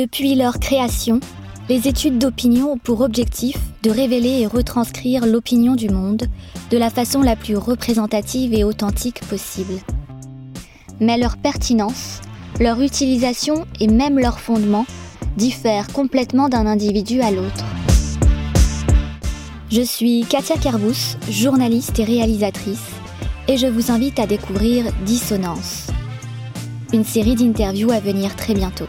Depuis leur création, les études d'opinion ont pour objectif de révéler et retranscrire l'opinion du monde de la façon la plus représentative et authentique possible. Mais leur pertinence, leur utilisation et même leur fondement diffèrent complètement d'un individu à l'autre. Je suis Katia Kerbous, journaliste et réalisatrice, et je vous invite à découvrir Dissonance, une série d'interviews à venir très bientôt.